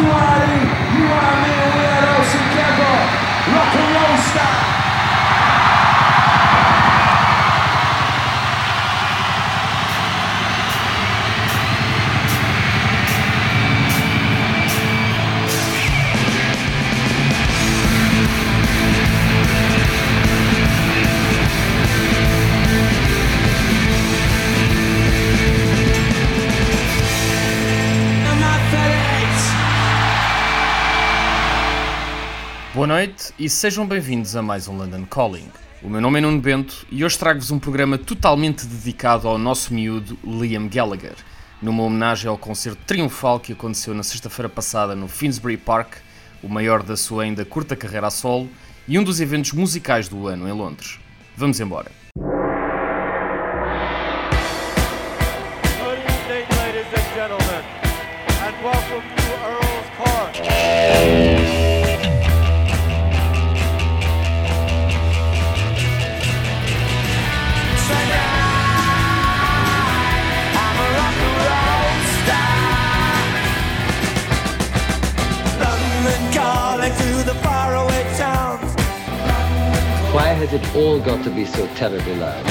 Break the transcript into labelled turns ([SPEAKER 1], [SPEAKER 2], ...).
[SPEAKER 1] You are, me. Boa noite e sejam bem-vindos a mais um London Calling. O meu nome é Nuno Bento e hoje trago-vos um programa totalmente dedicado ao nosso miúdo Liam Gallagher, numa homenagem ao concerto triunfal que aconteceu na sexta-feira passada no Finsbury Park, o maior da sua ainda curta carreira a solo e um dos eventos musicais do ano em Londres. Vamos embora.
[SPEAKER 2] Good evening, ladies and gentlemen, and welcome to Earl's Court.
[SPEAKER 3] Has it all got to be so terribly loud?